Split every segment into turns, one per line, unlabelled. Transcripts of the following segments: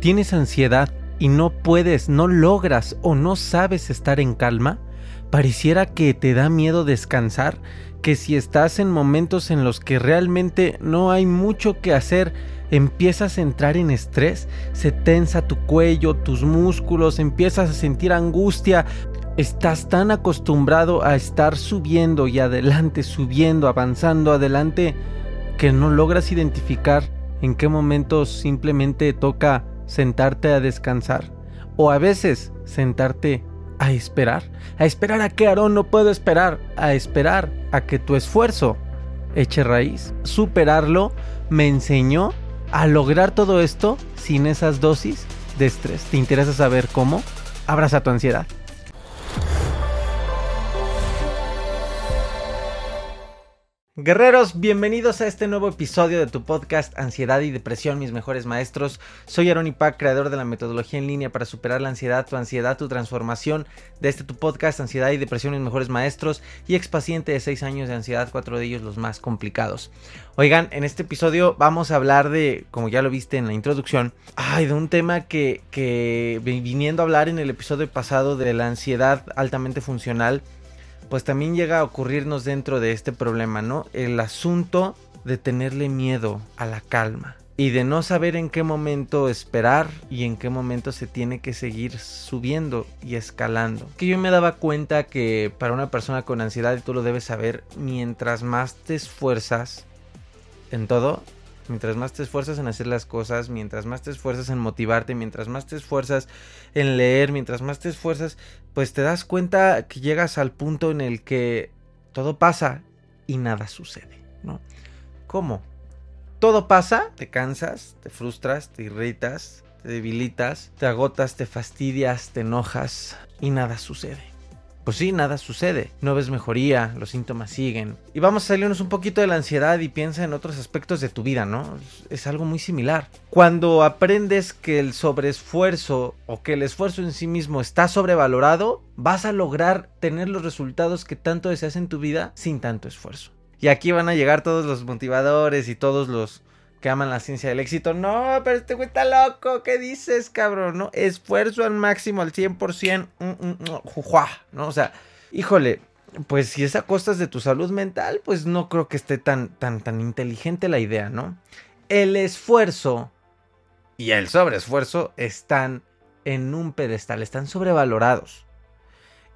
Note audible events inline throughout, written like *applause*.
¿Tienes ansiedad y no puedes, no logras o no sabes estar en calma? Pareciera que te da miedo descansar, que si estás en momentos en los que realmente no hay mucho que hacer, empiezas a entrar en estrés, se tensa tu cuello, tus músculos, empiezas a sentir angustia, estás tan acostumbrado a estar subiendo y adelante, subiendo, avanzando adelante, que no logras identificar en qué momento simplemente toca sentarte a descansar o a veces sentarte a esperar. A esperar a que Aarón no puedo esperar. A esperar a que tu esfuerzo eche raíz. Superarlo me enseñó a lograr todo esto sin esas dosis de estrés. ¿Te interesa saber cómo? Abraza tu ansiedad. Guerreros, bienvenidos a este nuevo episodio de tu podcast Ansiedad y Depresión, mis mejores maestros. Soy Aaron Ipac, creador de la metodología en línea para superar la ansiedad, tu ansiedad, tu transformación de este tu podcast Ansiedad y Depresión, mis mejores maestros y ex paciente de 6 años de ansiedad, cuatro de ellos los más complicados. Oigan, en este episodio vamos a hablar de, como ya lo viste en la introducción, de un tema que, que viniendo a hablar en el episodio pasado de la ansiedad altamente funcional, pues también llega a ocurrirnos dentro de este problema, ¿no? El asunto de tenerle miedo a la calma y de no saber en qué momento esperar y en qué momento se tiene que seguir subiendo y escalando. Que yo me daba cuenta que para una persona con ansiedad, y tú lo debes saber, mientras más te esfuerzas en todo, Mientras más te esfuerzas en hacer las cosas, mientras más te esfuerzas en motivarte, mientras más te esfuerzas en leer, mientras más te esfuerzas, pues te das cuenta que llegas al punto en el que todo pasa y nada sucede, ¿no? ¿Cómo? Todo pasa, te cansas, te frustras, te irritas, te debilitas, te agotas, te fastidias, te enojas y nada sucede pues sí, nada sucede. No ves mejoría, los síntomas siguen. Y vamos a salirnos un poquito de la ansiedad y piensa en otros aspectos de tu vida, ¿no? Es algo muy similar. Cuando aprendes que el sobreesfuerzo o que el esfuerzo en sí mismo está sobrevalorado, vas a lograr tener los resultados que tanto deseas en tu vida sin tanto esfuerzo. Y aquí van a llegar todos los motivadores y todos los que aman la ciencia del éxito. No, pero este güey está loco. ¿Qué dices, cabrón? Esfuerzo al máximo, al 100%. Mm, mm, mm, ¿No? O sea, híjole, pues si es a costas de tu salud mental, pues no creo que esté tan, tan, tan inteligente la idea, ¿no? El esfuerzo y el sobreesfuerzo están en un pedestal, están sobrevalorados.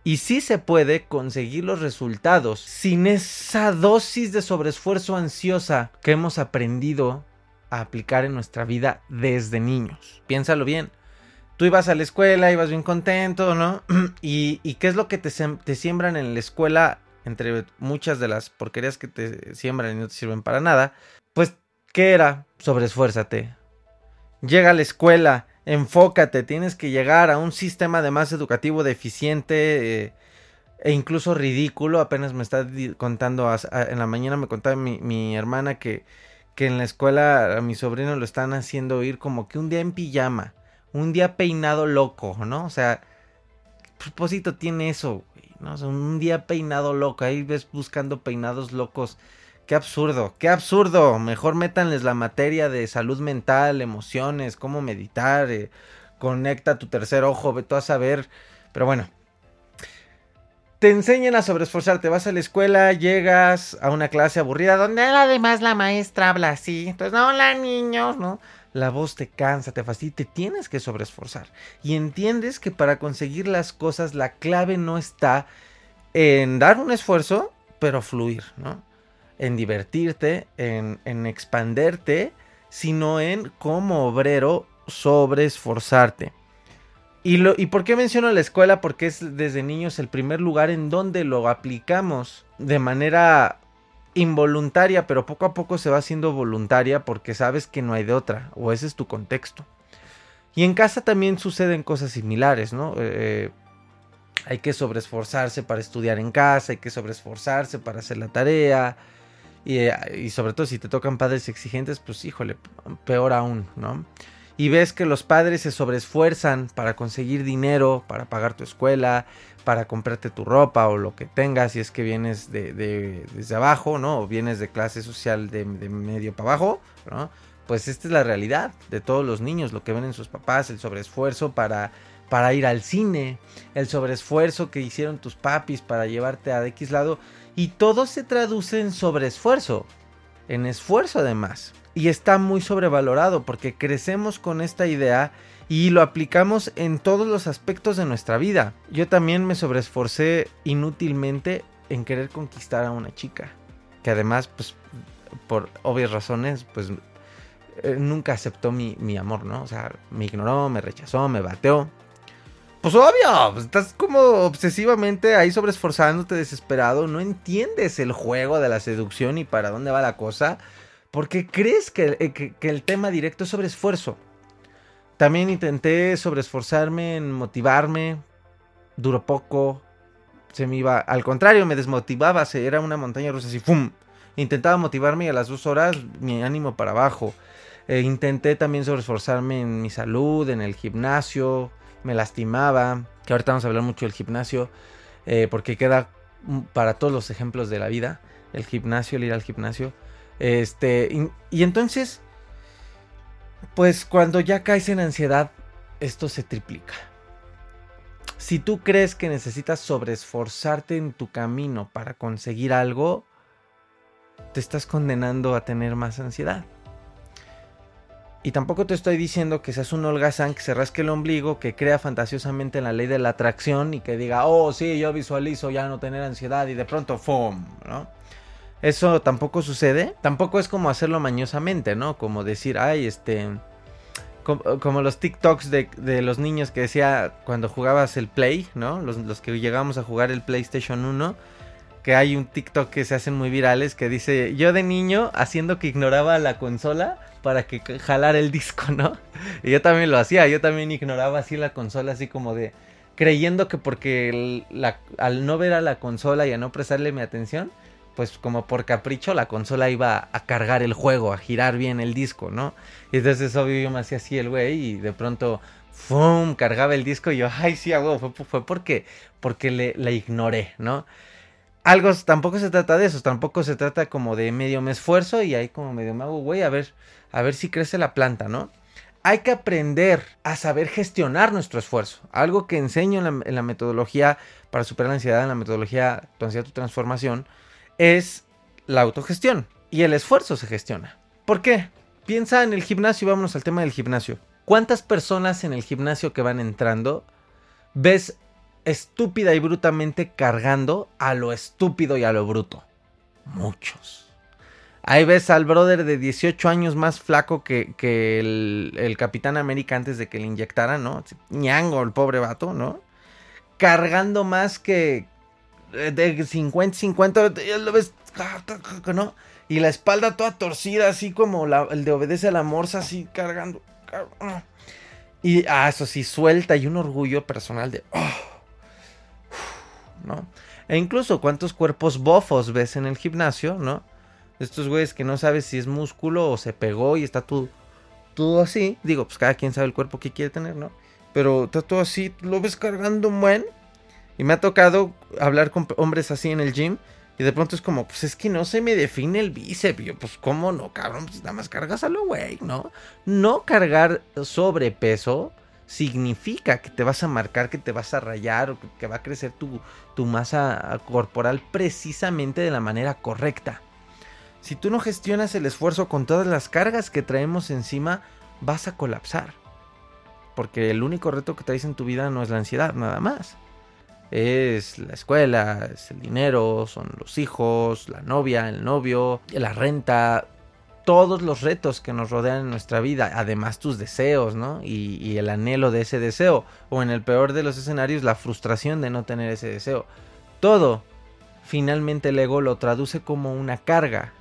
Y sí se puede conseguir los resultados sin esa dosis de sobreesfuerzo ansiosa que hemos aprendido a aplicar en nuestra vida desde niños. Piénsalo bien. Tú ibas a la escuela, ibas bien contento, ¿no? *clears throat* ¿Y, qué es lo que te, te, siembran en la escuela? Entre muchas de las porquerías que te siembran y no te sirven para nada. Pues, ¿qué era? Sobresfuérzate. Llega a la escuela, enfócate, tienes que llegar a un sistema además educativo deficiente eh, e incluso ridículo. Apenas me está contando, en la mañana me contaba mi, mi hermana que que en la escuela a mi sobrino lo están haciendo ir como que un día en pijama, un día peinado loco, ¿no? O sea, ¿qué propósito tiene eso? ¿no? Un día peinado loco, ahí ves buscando peinados locos. Qué absurdo, qué absurdo. Mejor métanles la materia de salud mental, emociones, cómo meditar, eh, conecta tu tercer ojo, ve tú a saber. Pero bueno, te enseñan a sobreesforzarte. Vas a la escuela, llegas a una clase aburrida donde además la maestra habla así. Entonces, hola niños, ¿no? La voz te cansa, te fastidia, te tienes que sobreesforzar. Y entiendes que para conseguir las cosas la clave no está en dar un esfuerzo, pero fluir, ¿no? En divertirte, en, en expanderte, sino en como obrero sobreesforzarte. ¿Y, lo, ¿Y por qué menciono la escuela? Porque es desde niños el primer lugar en donde lo aplicamos de manera involuntaria, pero poco a poco se va haciendo voluntaria porque sabes que no hay de otra, o ese es tu contexto. Y en casa también suceden cosas similares, ¿no? Eh, hay que sobreesforzarse para estudiar en casa, hay que sobreesforzarse para hacer la tarea. Y, y sobre todo si te tocan padres exigentes, pues híjole, peor aún, ¿no? Y ves que los padres se sobreesfuerzan para conseguir dinero, para pagar tu escuela, para comprarte tu ropa o lo que tengas, si es que vienes de, desde abajo, ¿no? O vienes de clase social de, medio para abajo, ¿no? pues esta es la realidad de todos los niños, lo que ven en sus papás, el sobreesfuerzo para, para ir al cine, el sobreesfuerzo que hicieron tus papis para llevarte a X lado, y todo se traduce en sobreesfuerzo, en esfuerzo además. Y está muy sobrevalorado porque crecemos con esta idea y lo aplicamos en todos los aspectos de nuestra vida. Yo también me sobreesforcé inútilmente en querer conquistar a una chica, que además, pues, por obvias razones, pues, eh, nunca aceptó mi, mi, amor, ¿no? O sea, me ignoró, me rechazó, me bateó. Pues obvio, pues, estás como obsesivamente ahí sobreesforzándote, desesperado, no entiendes el juego de la seducción y para dónde va la cosa, porque crees que, eh, que, el tema directo es sobre esfuerzo. También intenté sobreesforzarme en motivarme, duró poco, se me iba, al contrario, me desmotivaba, se, era una montaña rusa así, ¡fum! Intentaba motivarme y a las dos horas mi ánimo para abajo. Eh, intenté también sobreesforzarme en mi salud, en el gimnasio, me lastimaba, que ahorita vamos a hablar mucho del gimnasio, eh, porque queda para todos los ejemplos de la vida, el gimnasio, el ir al gimnasio. Este, y entonces pues cuando ya caes en ansiedad, esto se triplica. Si tú crees que necesitas sobreesforzarte en tu camino para conseguir algo, te estás condenando a tener más ansiedad. Y tampoco te estoy diciendo que seas un holgazán que se rasque el ombligo, que crea fantasiosamente en la ley de la atracción y que diga, oh, sí, yo visualizo ya no tener ansiedad y de pronto, ¡fum! ¿no? Eso tampoco sucede. Tampoco es como hacerlo mañosamente, ¿no? Como decir, ay, este... Como, los TikToks de, los niños que decía cuando jugabas el Play, ¿no? Los, que llegamos a jugar el PlayStation 1. Que hay un TikTok que se hacen muy virales que dice, yo de niño haciendo que ignoraba la consola para que jalara el disco, ¿no? Y yo también lo hacía, yo también ignoraba así la consola, así como de creyendo que porque al no ver a la consola y a no prestarle mi atención, pues como por capricho la consola iba a cargar el juego, a girar bien el disco, ¿no? Y entonces obvio yo me hacía así el güey y de pronto, ¡fum! cargaba el disco y yo, ay sí, hago, fue, porque, porque le, la ignoré, ¿no? Algo, tampoco se trata de eso, tampoco se trata como de medio me esfuerzo y ahí como medio me hago, güey, a ver, a ver si crece la planta, ¿no? Hay que aprender a saber gestionar nuestro esfuerzo. Algo que enseño en la, en la metodología para superar la ansiedad, en la metodología Tu ansiedad, tu transformación, es la autogestión. Y el esfuerzo se gestiona. ¿Por qué? Piensa en el gimnasio, vámonos al tema del gimnasio. ¿Cuántas personas en el gimnasio que van entrando ves estúpida y brutamente cargando a lo estúpido y a lo bruto? Muchos. Ahí ves al brother de 18 años más flaco que, el, el, Capitán América antes de que le inyectaran, ¿no? ñango, el pobre vato, ¿no? Cargando más que, de 50, 50, ya lo ves, ¿no? Y la espalda toda torcida, así como el de obedece a la morsa, así cargando. Y ah, eso sí, suelta y un orgullo personal de. Oh, ¿No? E incluso cuántos cuerpos bofos ves en el gimnasio, ¿no? Estos güeyes que no sabes si es músculo o se pegó y está todo, todo así. Digo, pues cada quien sabe el cuerpo que quiere tener, ¿no? Pero está todo así, lo ves cargando buen. Y me ha tocado hablar con hombres así en el gym. Y de pronto es como, pues es que no se me define el bíceps. yo, pues, ¿cómo no, cabrón? Pues nada más cargas a lo güey, ¿no? No cargar sobrepeso significa que te vas a marcar, que te vas a rayar o que va a crecer tu, tu masa corporal precisamente de la manera correcta. Si tú no gestionas el esfuerzo con todas las cargas que traemos encima, vas a colapsar. Porque el único reto que traes en tu vida no es la ansiedad, nada más es la escuela, es el dinero, son los hijos, la novia, el novio, la renta, todos los retos que nos rodean en nuestra vida, además tus deseos, ¿no? Y, el anhelo de ese deseo, o en el peor de los escenarios, la frustración de no tener ese deseo. Todo, finalmente el ego lo traduce como una carga,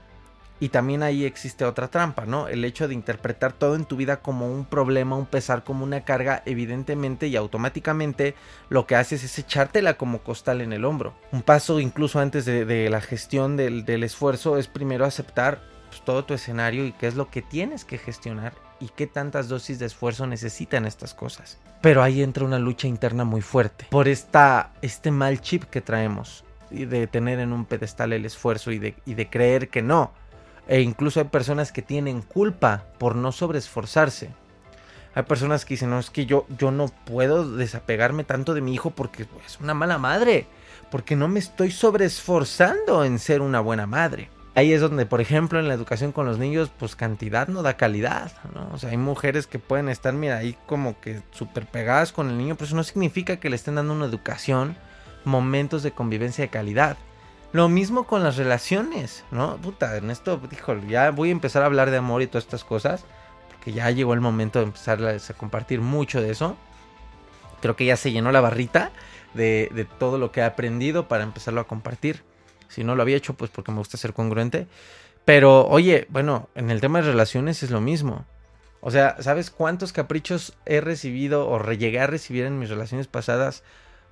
y también ahí existe otra trampa, ¿no? El hecho de interpretar todo en tu vida como un problema, un pesar, como una carga, evidentemente y automáticamente lo que haces es echártela como costal en el hombro. Un paso incluso antes de, la gestión del, esfuerzo es primero aceptar pues, todo tu escenario y qué es lo que tienes que gestionar y qué tantas dosis de esfuerzo necesitan estas cosas. Pero ahí entra una lucha interna muy fuerte por esta, este mal chip que traemos y de tener en un pedestal el esfuerzo y de, y de creer que no E incluso hay personas que tienen culpa por no sobreesforzarse. Hay personas que dicen, no, es que yo, yo no puedo desapegarme tanto de mi hijo porque es una mala madre. Porque no me estoy sobreesforzando en ser una buena madre. Ahí es donde, por ejemplo, en la educación con los niños, pues cantidad no da calidad, ¿no? O sea, hay mujeres que pueden estar, mira, ahí como que súper pegadas con el niño, pero eso no significa que le estén dando una educación, momentos de convivencia de calidad. Lo mismo con las relaciones, ¿no? Puta, en esto, híjole, ya voy a empezar a hablar de amor y todas estas cosas, porque ya llegó el momento de empezar a compartir mucho de eso. Creo que ya se llenó la barrita de, de todo lo que he aprendido para empezarlo a compartir. Si no lo había hecho, pues porque me gusta ser congruente. Pero, oye, bueno, en el tema de relaciones es lo mismo. O sea, ¿sabes cuántos caprichos he recibido o llegué a recibir en mis relaciones pasadas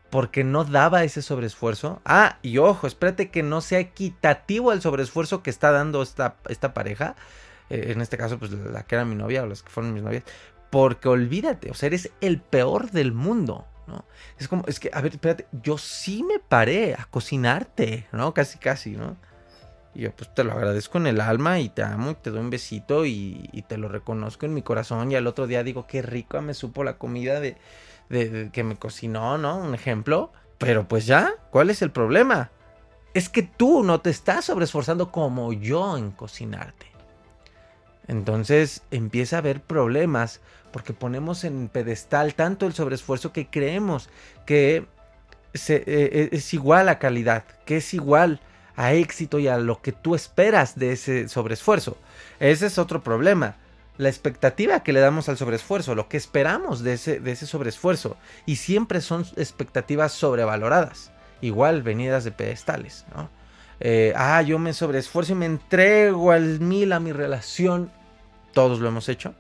porque no daba ese sobreesfuerzo? Ah, y ojo, espérate que no sea equitativo el sobreesfuerzo que está dando esta, esta pareja. Eh, en este caso, pues la que era mi novia o las que fueron mis novias. Porque olvídate, o sea, eres el peor del mundo. Es como, es que, a ver, espérate, yo sí me paré a cocinarte, ¿no? Casi, casi, ¿no? Y yo pues te lo agradezco en el alma y te amo y te doy un besito y, te lo reconozco en mi corazón y al otro día digo qué rico me supo la comida de, de, que me cocinó, ¿no? Un ejemplo. Pero pues ya, ¿cuál es el problema? Es que tú no te estás sobreesforzando como yo en cocinarte. Entonces empieza a haber problemas porque ponemos en pedestal tanto el sobreesfuerzo que creemos que eh, es igual a calidad, que es igual a éxito y a lo que tú esperas de ese sobreesfuerzo. Ese es otro problema. La expectativa que le damos al sobreesfuerzo, lo que esperamos de ese, de ese sobreesfuerzo. Y siempre son expectativas sobrevaloradas. Igual venidas de pedestales. Eh, ah, yo me sobreesfuerzo y me entrego al mil a mi relación. Todos lo hemos hecho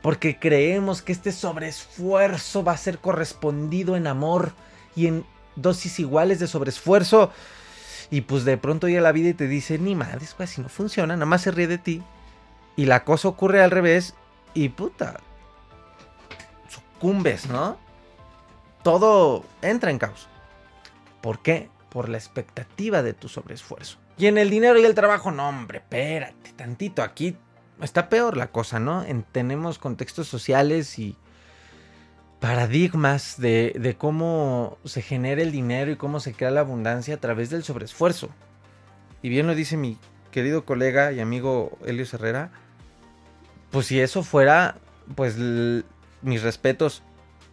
porque creemos que este sobreesfuerzo va a ser correspondido en amor y en dosis iguales de sobreesfuerzo. Y pues de pronto llega la vida y te dice, ni madres, pues si no funciona, nada más se ríe de ti. Y la cosa ocurre al revés y puta, sucumbes, ¿no? Todo entra en caos. ¿Por qué? Por la expectativa de tu sobreesfuerzo. Y en el dinero y el trabajo, no, hombre, espérate tantito. Aquí está peor la cosa, ¿no? tenemos contextos sociales y paradigmas de, cómo se genera el dinero y cómo se crea la abundancia a través del sobreesfuerzo. Y bien lo dice mi querido colega y amigo Helio Herrera, pues si eso fuera, pues mis respetos,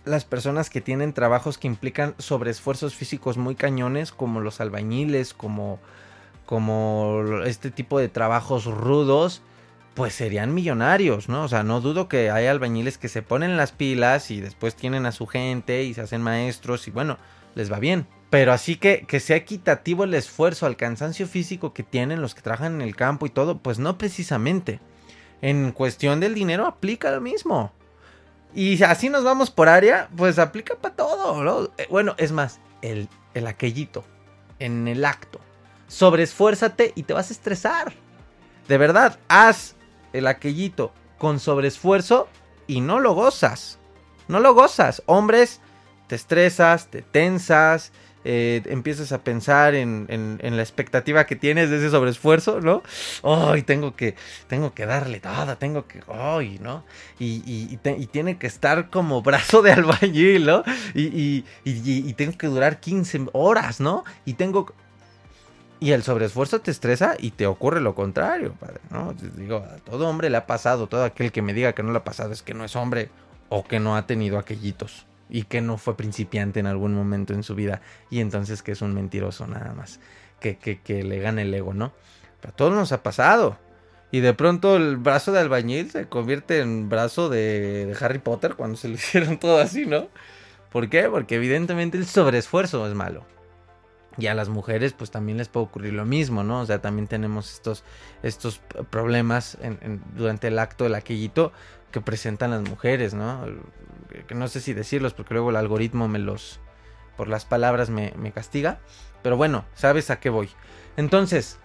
las personas que tienen trabajos que implican sobreesfuerzos físicos muy cañones, como los albañiles, como, como este tipo de trabajos rudos, pues serían millonarios, ¿no? O sea, no dudo que hay albañiles que se ponen las pilas y después tienen a su gente y se hacen maestros y bueno, les va bien. Pero así que, que sea equitativo el esfuerzo al cansancio físico que tienen los que trabajan en el campo y todo, pues no precisamente. En cuestión del dinero aplica lo mismo. Y así nos vamos por área, pues aplica para todo, ¿no? Eh, bueno, es más, el, el aquellito, en el acto. Sobreesfuérzate y te vas a estresar. De verdad, haz el aquellito con sobreesfuerzo y no lo gozas. No lo gozas. Hombres, te estresas, te tensas, eh, empiezas a pensar en, la expectativa que tienes de ese sobreesfuerzo, ¿no? Ay, tengo que, tengo que darle toda, tengo que, ay, ¿no? Y, tiene que estar como brazo de *laughs* albañil, ¿no? Y, y, tengo que durar 15 horas, ¿no? Y tengo, y el sobreesfuerzo te estresa y te ocurre lo contrario, padre, ¿no? Digo, a todo hombre le ha pasado, todo aquel que me diga que no le ha pasado es que no es hombre o que no ha tenido aquellitos y que no fue principiante en algún momento en su vida y entonces que es un mentiroso nada más, que, que, le gane el ego, ¿no? Pero a todos nos ha pasado. Y de pronto el brazo de albañil se convierte en brazo de, de Harry Potter cuando se lo *laughs* hicieron todo así, ¿no? ¿Por qué? Porque evidentemente el sobreesfuerzo es malo. Y a las mujeres pues también les puede ocurrir lo mismo, ¿no? O sea, también tenemos estos, estos problemas durante el acto del aquellito que presentan las mujeres, ¿no? Que no sé si decirlos porque luego el algoritmo me los, por las palabras me, me castiga. Pero bueno, sabes a qué voy. Entonces,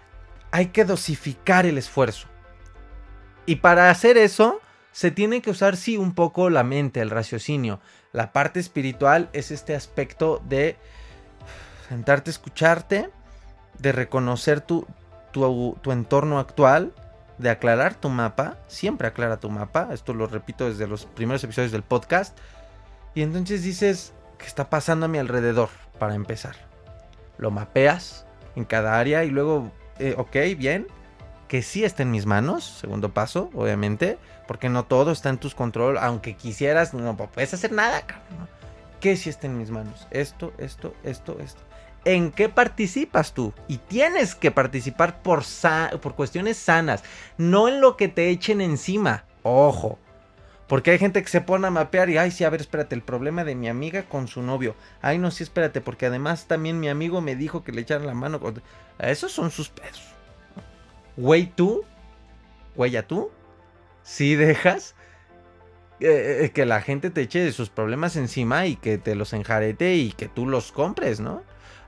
hay que dosificar el esfuerzo. Y para hacer eso, se tiene que usar sí un poco la mente, el raciocinio. La parte espiritual es este aspecto de sentarte a escucharte, de reconocer tu, tu, tu entorno actual, de aclarar tu mapa, siempre aclara tu mapa, esto lo repito desde los primeros episodios del podcast, y entonces dices, ¿qué está pasando a mi alrededor? Para empezar, lo mapeas en cada área y luego, eh, ok, bien, que sí está en mis manos, segundo paso, obviamente, porque no todo está en tus control, aunque quisieras, no puedes hacer nada, cabrón. ¿Qué sí está en mis manos? Esto, esto, esto, esto. ¿En qué participas tú? Y tienes que participar por, por cuestiones sanas, no en lo que te echen encima. Ojo. Porque hay gente que se pone a mapear y, ay, sí, a ver, espérate, el problema de mi amiga con su novio. Ay, no, sí, espérate, porque además también mi amigo me dijo que le echaran la mano. Esos son sus pedos. Güey, tú, güey, tú, si dejas eh, eh, que la gente te eche de sus problemas encima y que te los enjarete y que tú los compres, ¿no?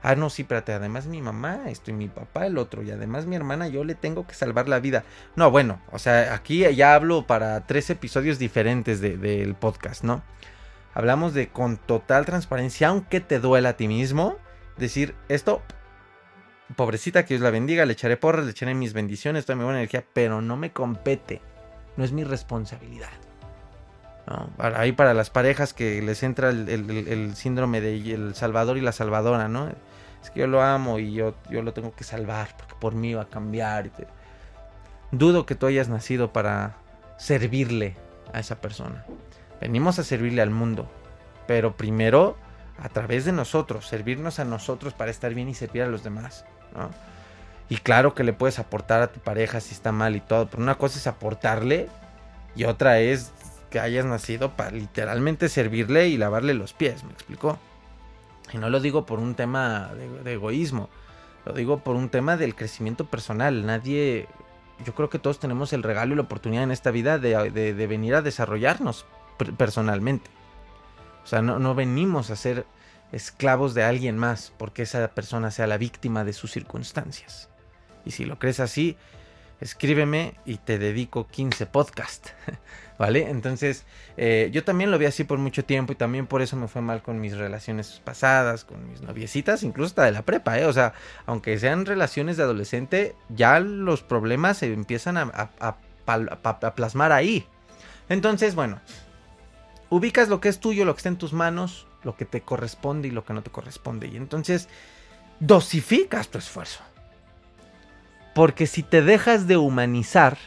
Ah, no, sí, espérate, además mi mamá, esto y mi papá, el otro, y además mi hermana, yo le tengo que salvar la vida. No, bueno, o sea, aquí ya hablo para tres episodios diferentes del podcast, ¿no? Hablamos de con total transparencia, aunque te duela a ti mismo, decir esto, pobrecita, que Dios la bendiga, le echaré porras, le echaré mis bendiciones, toda mi buena energía, pero no me compete, no es mi responsabilidad. ¿No? Ahí para las parejas que les entra el, el síndrome de el salvador y la salvadora, ¿no? es que yo lo amo y yo, yo lo tengo que salvar porque por mí va a cambiar. Dudo que tú hayas nacido para servirle a esa persona. Venimos a servirle al mundo, pero primero a través de nosotros, servirnos a nosotros para estar bien y servir a los demás. Y claro que le puedes aportar a tu pareja si está mal y todo, pero una cosa es aportarle y otra es que hayas nacido para literalmente servirle y lavarle los pies, ¿me explicó? Y no lo digo por un tema de, egoísmo, lo digo por un tema del crecimiento personal. Nadie, yo creo que todos tenemos el regalo y la oportunidad en esta vida de, venir a desarrollarnos personalmente. O sea, no, no venimos a ser esclavos de alguien más porque esa persona sea la víctima de sus circunstancias. Y si lo crees así, escríbeme y te dedico 15 podcasts. *laughs* ¿Vale? Entonces, eh, yo también lo vi así por mucho tiempo y también por eso me fue mal con mis relaciones pasadas, con mis noviecitas, incluso hasta de la prepa, ¿eh? O sea, aunque sean relaciones de adolescente, ya los problemas se empiezan a, a plasmar ahí. Entonces, bueno, ubicas lo que es tuyo, lo que está en tus manos, lo que te corresponde y lo que no te corresponde. Y entonces, dosificas tu esfuerzo. Porque si te dejas de humanizar,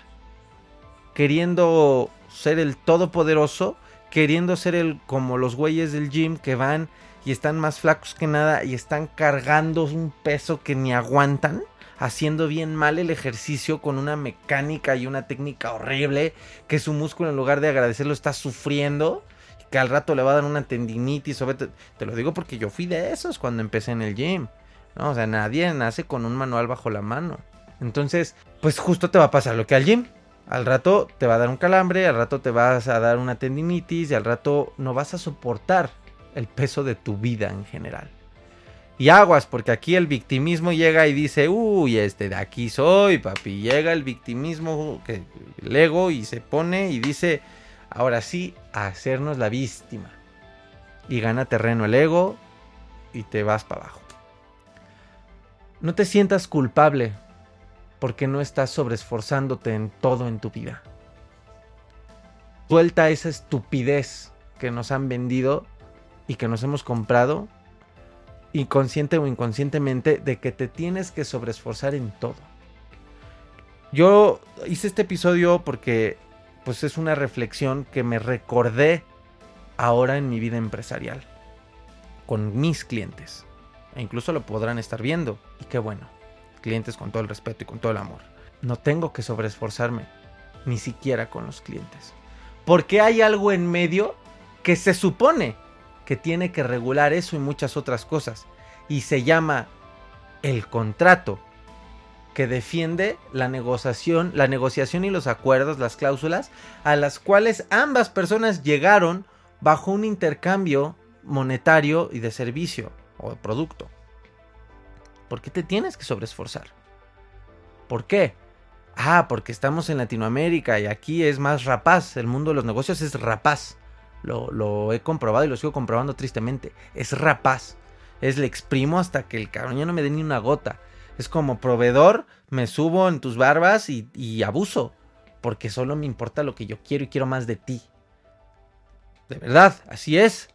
queriendo ser el todopoderoso, queriendo ser el como los güeyes del gym que van y están más flacos que nada y están cargando un peso que ni aguantan, haciendo bien mal el ejercicio con una mecánica y una técnica horrible, que su músculo en lugar de agradecerlo está sufriendo, que al rato le va a dar una tendinitis, te, te lo digo porque yo fui de esos cuando empecé en el gym. ¿no? O sea, nadie nace con un manual bajo la mano. Entonces, pues justo te va a pasar lo que al gym. Al rato te va a dar un calambre, al rato te vas a dar una tendinitis y al rato no vas a soportar el peso de tu vida en general. Y aguas, porque aquí el victimismo llega y dice, uy, este de aquí soy, papi. Llega el victimismo, que, el ego, y se pone y dice, ahora sí, a hacernos la víctima. Y gana terreno el ego y te vas para abajo. No te sientas culpable porque no estás sobreesforzándote en todo en tu vida. Suelta esa estupidez que nos han vendido y que nos hemos comprado, inconsciente o inconscientemente, de que te tienes que sobreesforzar en todo. Yo hice este episodio porque pues es una reflexión que me recordé ahora en mi vida empresarial con mis clientes. E incluso lo podrán estar viendo. Y qué bueno clientes con todo el respeto y con todo el amor. No tengo que sobreesforzarme, ni siquiera con los clientes. Porque hay algo en medio que se supone que tiene que regular eso y muchas otras cosas. Y se llama el contrato que defiende la negociación, la negociación y los acuerdos, las cláusulas a las cuales ambas personas llegaron bajo un intercambio monetario y de servicio o de producto. ¿Por qué te tienes que sobreesforzar? ¿Por qué? Ah, porque estamos en Latinoamérica y aquí es más rapaz. El mundo de los negocios es rapaz. Lo, he comprobado y lo sigo comprobando tristemente. Es rapaz. Es le exprimo hasta que el cabrón ya no me dé ni una gota. Es como proveedor, me subo en tus barbas y, y abuso. Porque solo me importa lo que yo quiero y quiero más de ti. De verdad, así es.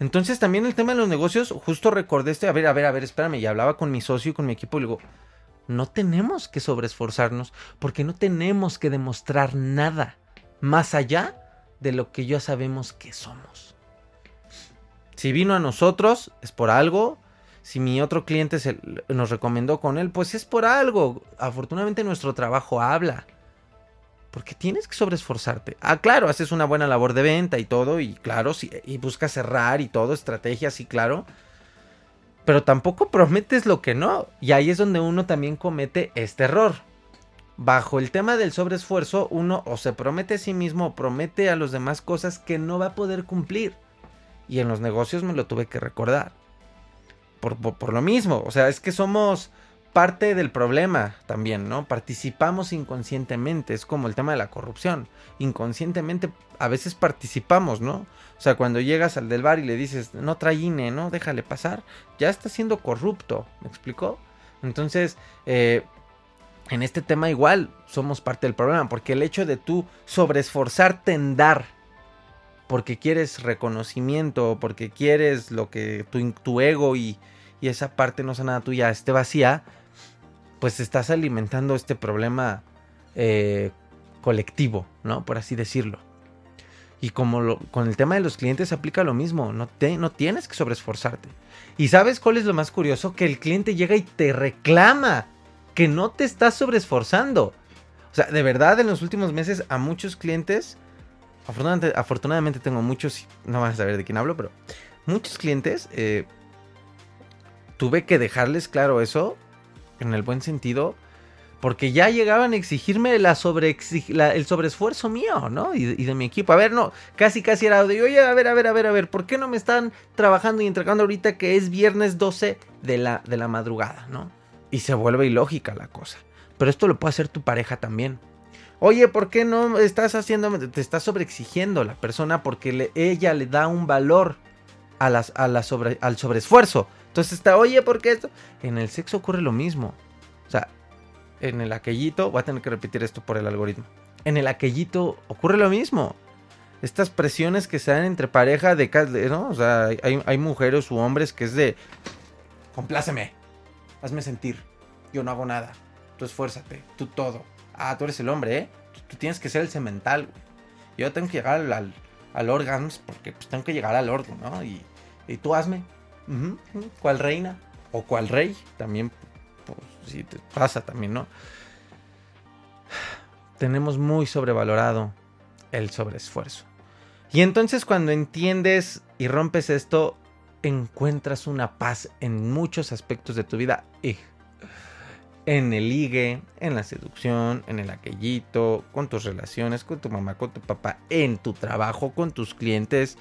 Entonces también el tema de los negocios, justo recordé este, a ver, a ver, a ver, espérame, y hablaba con mi socio y con mi equipo y digo, no tenemos que sobreesforzarnos porque no tenemos que demostrar nada más allá de lo que ya sabemos que somos. Si vino a nosotros, es por algo. Si mi otro cliente se, nos recomendó con él, pues es por algo. Afortunadamente nuestro trabajo habla. Porque tienes que sobreesforzarte. Ah, claro, haces una buena labor de venta y todo, y claro, y buscas cerrar y todo, estrategias, y claro. Pero tampoco prometes lo que no. Y ahí es donde uno también comete este error. Bajo el tema del sobreesfuerzo, uno o se promete a sí mismo o promete a los demás cosas que no va a poder cumplir. Y en los negocios me lo tuve que recordar. Por, por lo mismo, o sea, es que somos parte del problema también, ¿no? Participamos inconscientemente, es como el tema de la corrupción. Inconscientemente a veces participamos, ¿no? O sea, cuando llegas al del bar y le dices, no trae INE, ¿no? Déjale pasar, ya está siendo corrupto, ¿me explicó? Entonces, eh, en este tema igual somos parte del problema, porque el hecho de tú sobreesforzarte en dar, porque quieres reconocimiento, porque quieres lo que tu, tu ego y, esa parte no nada tuya esté vacía, pues estás alimentando este problema eh, colectivo, ¿no? Por así decirlo. Y como con el tema de los clientes aplica lo mismo, no, tienes que sobreesforzarte. ¿Y sabes cuál es lo más curioso? Que el cliente llega y te reclama que no te estás sobreesforzando. O sea, de verdad, en los últimos meses a muchos clientes, afortunadamente, afortunadamente tengo muchos, no vas a saber de quién hablo, pero muchos clientes, eh, tuve que dejarles claro eso en el buen sentido, porque ya llegaban a exigirme la sobre, el sobreesfuerzo mío, ¿no? Y, de mi equipo. A ver, no, casi casi era de, oye, a ver, a ver, a ver, a ver, ¿por qué no me están trabajando y entregando ahorita que es viernes 12 de la, de la madrugada, ¿no? Y se vuelve ilógica la cosa. Pero esto lo puede hacer tu pareja también. Oye, ¿por qué no estás haciendo, te estás sobreexigiendo la persona porque ella le da un valor a las, a la sobre, al sobreesfuerzo? Entonces está, oye, ¿por qué esto? En el sexo ocurre lo mismo. O sea, en el aquellito, voy a tener que repetir esto por el algoritmo. En el aquellito ocurre lo mismo. Estas presiones que se dan entre pareja de, ¿no? O sea, hay, mujeres u hombres que es de, compláceme, hazme sentir, yo no hago nada, tú esfuérzate, tú todo. Ah, tú eres el hombre, ¿eh? Tú, tienes que ser el cemental, Yo tengo que llegar al, al, órgano porque pues tengo que llegar al órgano, ¿no? Y, y tú hazme, ¿Cuál reina? O cuál rey, también, pues, te pasa también, ¿no? Tenemos muy sobrevalorado el sobreesfuerzo. Y entonces cuando entiendes y rompes esto, encuentras una paz en muchos aspectos de tu vida. En el ligue, en la seducción, en el aquellito, con tus relaciones, con tu mamá, con tu papá, en tu trabajo, con tus clientes.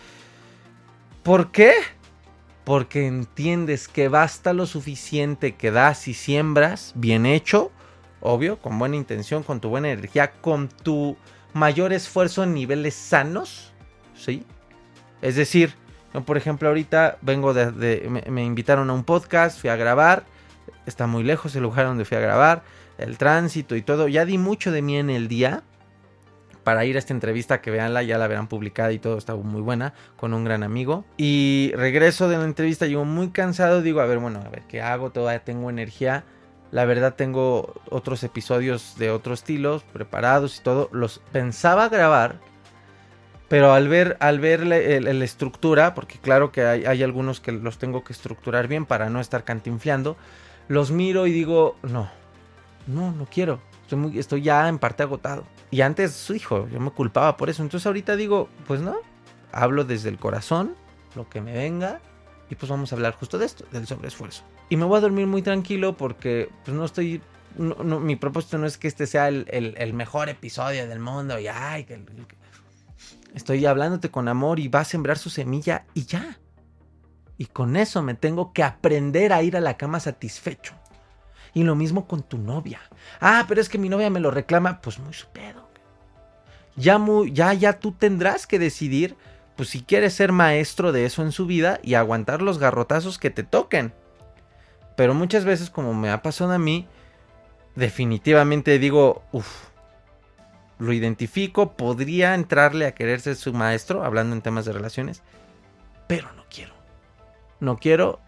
¿Por qué? Porque entiendes que basta lo suficiente que das y siembras, bien hecho, obvio, con buena intención, con tu buena energía, con tu mayor esfuerzo en niveles sanos, ¿sí? Es decir, yo por ejemplo ahorita vengo de, me, me, invitaron a un podcast, fui a grabar, está muy lejos el lugar donde fui a grabar, el tránsito y todo, ya di mucho de mí en el día, para ir a esta entrevista, que veanla, ya la verán publicada y todo, está muy buena, con un gran amigo. Y regreso de la entrevista, llego muy cansado, digo, a ver, bueno, a ver, ¿qué hago? Todavía tengo energía. La verdad tengo otros episodios de otros estilos preparados y todo. Los pensaba grabar, pero al ver, al ver la, estructura, porque claro que hay, algunos que los tengo que estructurar bien para no estar cantinfleando, los miro y digo, no, no, no quiero. Estoy, ya en parte agotado. Y antes, su hijo, yo me culpaba por eso. Entonces ahorita digo, pues no, hablo desde el corazón, lo que me venga, y pues vamos a hablar justo de esto, del sobreesfuerzo. Y me voy a dormir muy tranquilo porque pues no estoy, no, mi propósito no es que este sea el, mejor episodio del mundo y ay, que, estoy hablándote con amor y va a sembrar su semilla y ya. Y con eso me tengo que aprender a ir a la cama satisfecho. Y lo mismo con tu novia. Ah, pero es que mi novia me lo reclama. Pues muy su pedo. Ya, ya, ya tú tendrás que decidir, pues si quieres ser maestro de eso en su vida y aguantar los garrotazos que te toquen. Pero muchas veces, como me ha pasado a mí, definitivamente digo, uff, lo identifico, podría entrarle a querer ser su maestro, hablando en temas de relaciones, pero no quiero. No quiero,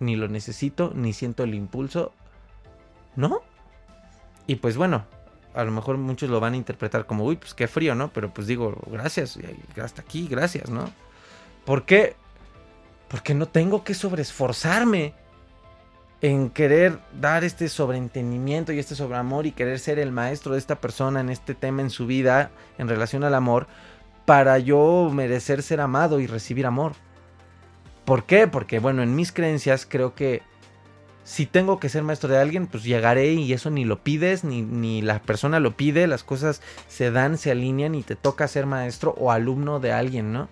ni lo necesito, ni siento el impulso, ¿no? Y pues bueno, a lo mejor muchos lo van a interpretar como, uy, pues qué frío, ¿no? Pero pues digo, gracias, hasta aquí, gracias, ¿no? ¿Por qué? Porque no tengo que sobreesforzarme en querer dar este sobreentendimiento y este sobreamor y querer ser el maestro de esta persona en este tema en su vida en relación al amor para yo merecer ser amado y recibir amor. ¿Por qué? Porque bueno, en mis creencias creo que si tengo que ser maestro de alguien, pues llegaré y eso ni lo pides, ni, ni, la persona lo pide, las cosas se dan, se alinean y te toca ser maestro o alumno de alguien, ¿no?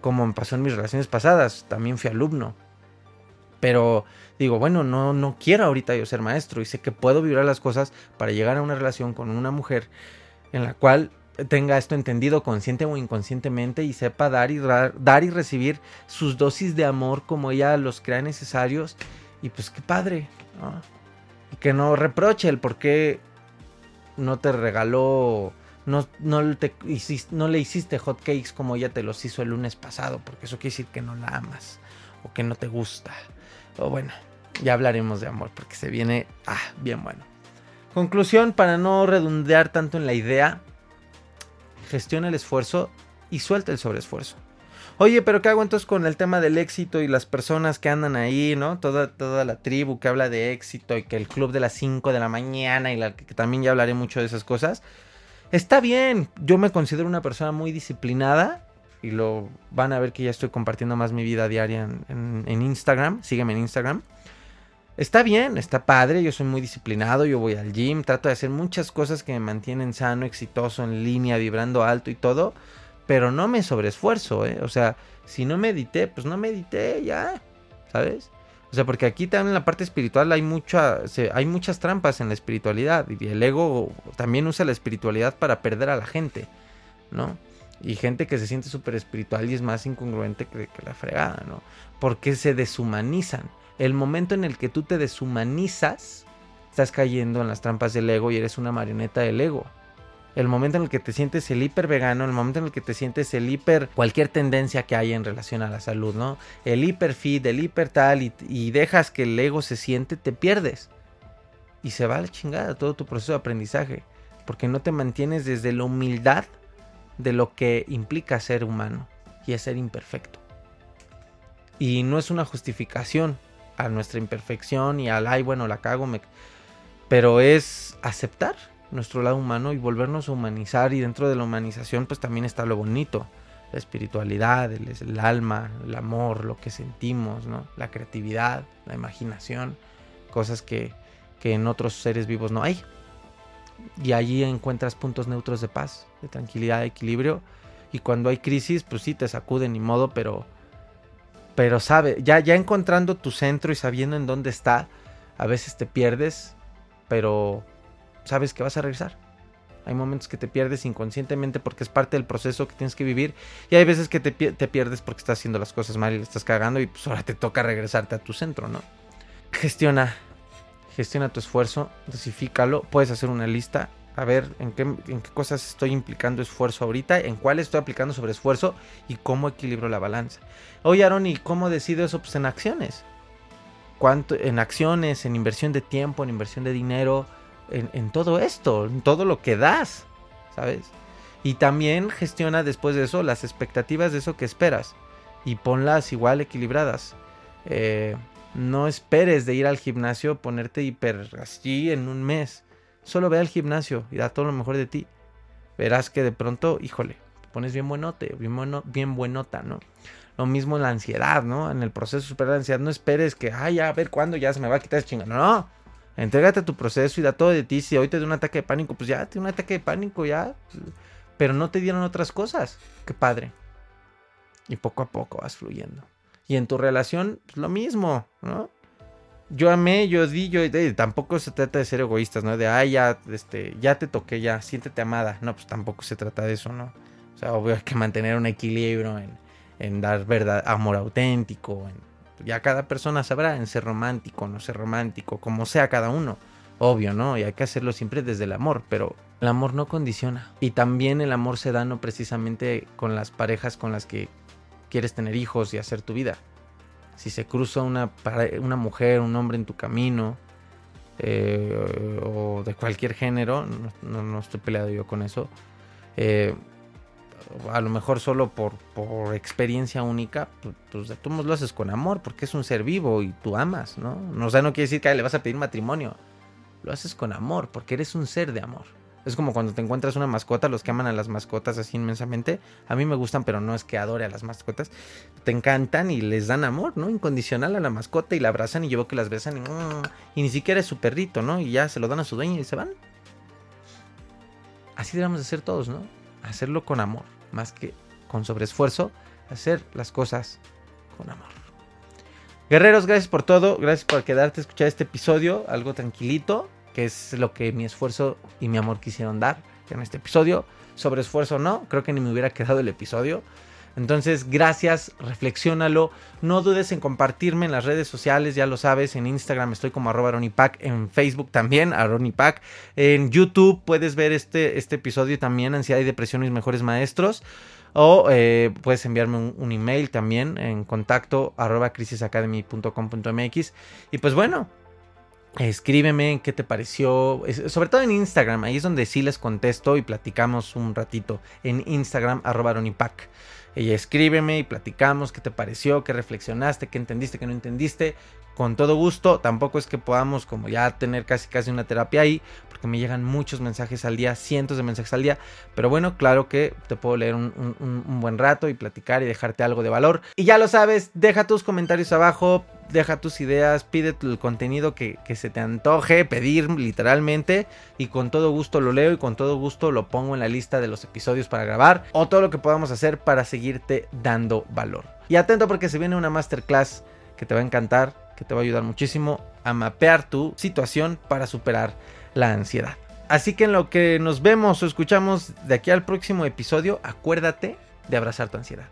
Como pasó en mis relaciones pasadas, también fui alumno. Pero digo, bueno, no, no quiero ahorita yo ser maestro y sé que puedo vibrar las cosas para llegar a una relación con una mujer en la cual tenga esto entendido consciente o inconscientemente y sepa dar y, dar y recibir sus dosis de amor como ella los crea necesarios y pues qué padre. Y que no reproche el por qué no te regaló, no, te le hiciste hot cakes como ella te los hizo el lunes pasado, porque eso quiere decir que no la amas o que no te gusta. O bueno, ya hablaremos de amor porque se viene, ah, bien bueno. Conclusión, para no redondear tanto en la idea, gestiona el esfuerzo y suelta el sobreesfuerzo. Oye, pero ¿qué hago entonces con el tema del éxito y las personas que andan ahí, ¿no? Toda, toda la tribu que habla de éxito y que el club de las 5 de la mañana y la, que también ya hablaré mucho de esas cosas. Está bien, yo me considero una persona muy disciplinada y lo van a ver que ya estoy compartiendo más mi vida diaria en, en Instagram. Sígueme en Instagram. Está bien, está padre, yo soy muy disciplinado, yo voy al gym, trato de hacer muchas cosas que me mantienen sano, exitoso, en línea, vibrando alto y todo pero no me sobreesfuerzo, ¿eh? O sea, si no medité, pues no medité, ya, ¿sabes? O sea, porque aquí también en la parte espiritual hay, mucha, hay muchas trampas en la espiritualidad y el ego también usa la espiritualidad para perder a la gente, ¿no? Y gente que se siente súper espiritual y es más incongruente que, que la fregada, ¿no? Porque se deshumanizan. El momento en el que tú te deshumanizas, estás cayendo en las trampas del ego y eres una marioneta del ego el momento en el que te sientes el hiper vegano, el momento en el que te sientes el hiper cualquier tendencia que haya en relación a la salud, ¿no? El hiper fit, el hiper tal y, dejas que el ego se siente, te pierdes. Y se va a la chingada todo tu proceso de aprendizaje, porque no te mantienes desde la humildad de lo que implica ser humano y es ser imperfecto. Y no es una justificación a nuestra imperfección y al ay, bueno, la cago, pero es aceptar nuestro lado humano y volvernos a humanizar y dentro de la humanización pues también está lo bonito, la espiritualidad, el, alma, el amor, lo que sentimos, ¿no? la creatividad, la imaginación, cosas que, que en otros seres vivos no hay. Y allí encuentras puntos neutros de paz, de tranquilidad, de equilibrio. Y cuando hay crisis, pues sí te sacuden ni modo, pero pero sabe, ya ya encontrando tu centro y sabiendo en dónde está, a veces te pierdes, pero sabes que vas a regresar. Hay momentos que te pierdes inconscientemente porque es parte del proceso que tienes que vivir. Y hay veces que te, pierdes porque estás haciendo las cosas mal y le estás cagando y pues ahora te toca regresarte a tu centro, ¿no? Gestiona. Gestiona tu esfuerzo, dosifícalo. Puedes hacer una lista. A ver en qué, en qué cosas estoy implicando esfuerzo ahorita, en cuál estoy aplicando sobre esfuerzo y cómo equilibro la balanza. Oye, Aaron, ¿y cómo decido eso? Pues en acciones. ¿Cuánto, en acciones, en inversión de tiempo, en inversión de dinero, en, todo esto, en todo lo que das, ¿sabes? Y también gestiona después de eso las expectativas de eso que esperas y ponlas igual equilibradas. Eh, no esperes de ir al gimnasio, ponerte hiper así en un mes. Solo ve al gimnasio y da todo lo mejor de ti. Verás que de pronto, híjole, te pones bien buenote, bien, bueno, bien buenota, ¿no? Lo mismo en la ansiedad, ¿no? En el proceso de superar la ansiedad, no esperes que, ay, a ver cuándo ya se me va a quitar esa chingada. No, Entrégate a tu proceso y da todo de ti. Si hoy te dio un ataque de pánico, pues ya, te un ataque de pánico, ya. Pero no te dieron otras cosas. Qué padre. Y poco a poco vas fluyendo. Y en tu relación, pues lo mismo, ¿no? Yo amé, yo di, yo tampoco se trata de ser egoístas, ¿no? De, ay, ya, este, ya te toqué, ya, siéntete amada. No, pues tampoco se trata de eso, ¿no? O sea, obvio hay que mantener un equilibrio en, en dar verdad, amor auténtico, en Ya cada persona sabrá en ser romántico, no ser romántico, como sea cada uno. Obvio, ¿no? Y hay que hacerlo siempre desde el amor, pero el amor no condiciona. Y también el amor se da no precisamente con las parejas con las que quieres tener hijos y hacer tu vida. Si se cruza una, una mujer, un hombre en tu camino, eh, o de cualquier género, no, estoy peleado yo con eso, eh, a lo mejor solo por, experiencia única, pues, pues tú lo haces con amor, porque es un ser vivo y tú amas, ¿no? O sea, no quiere decir que le vas a pedir matrimonio, lo haces con amor, porque eres un ser de amor. Es como cuando te encuentras una mascota, los que aman a las mascotas así inmensamente. A mí me gustan, pero no es que adore a las mascotas. Te encantan y les dan amor, ¿no? Incondicional a la mascota y la abrazan y yo que las besan y, ni siquiera es su perrito, ¿no? Y ya se lo dan a su dueño y se van. Así debemos de todos, ¿no? Hacerlo con amor, más que con sobreesfuerzo, hacer las cosas con amor. Guerreros, gracias por todo, gracias por quedarte a escuchar este episodio, algo tranquilito, que es lo que mi esfuerzo y mi amor quisieron dar en este episodio. Sobre esfuerzo no, creo que ni me hubiera quedado el episodio. Entonces, gracias, reflexiónalo. No dudes en compartirme en las redes sociales, ya lo sabes, en Instagram estoy como arroba Aronipac, en Facebook también, Aronipac. En YouTube puedes ver este, este episodio también, Ansiedad y Depresión, mis mejores maestros. O eh, puedes enviarme un, email también en contacto arroba crisisacademy.com.mx. Y pues bueno, escríbeme qué te pareció. Sobre todo en Instagram, ahí es donde sí les contesto y platicamos un ratito. En Instagram arroba aronipac. Y escríbeme y platicamos qué te pareció, qué reflexionaste, qué entendiste, qué no entendiste. Con todo gusto, tampoco es que podamos como ya tener casi casi una terapia ahí, porque me llegan muchos mensajes al día, cientos de mensajes al día. Pero bueno, claro que te puedo leer un, un buen rato y platicar y dejarte algo de valor. Y ya lo sabes, deja tus comentarios abajo, deja tus ideas, pide el contenido que, se te antoje, pedir literalmente, y con todo gusto lo leo y con todo gusto lo pongo en la lista de los episodios para grabar, o todo lo que podamos hacer para seguirte dando valor. Y atento porque se viene una masterclass que te va a encantar, que te va a ayudar muchísimo a mapear tu situación para superar la ansiedad. Así que en lo que nos vemos o escuchamos de aquí al próximo episodio, acuérdate de abrazar tu ansiedad.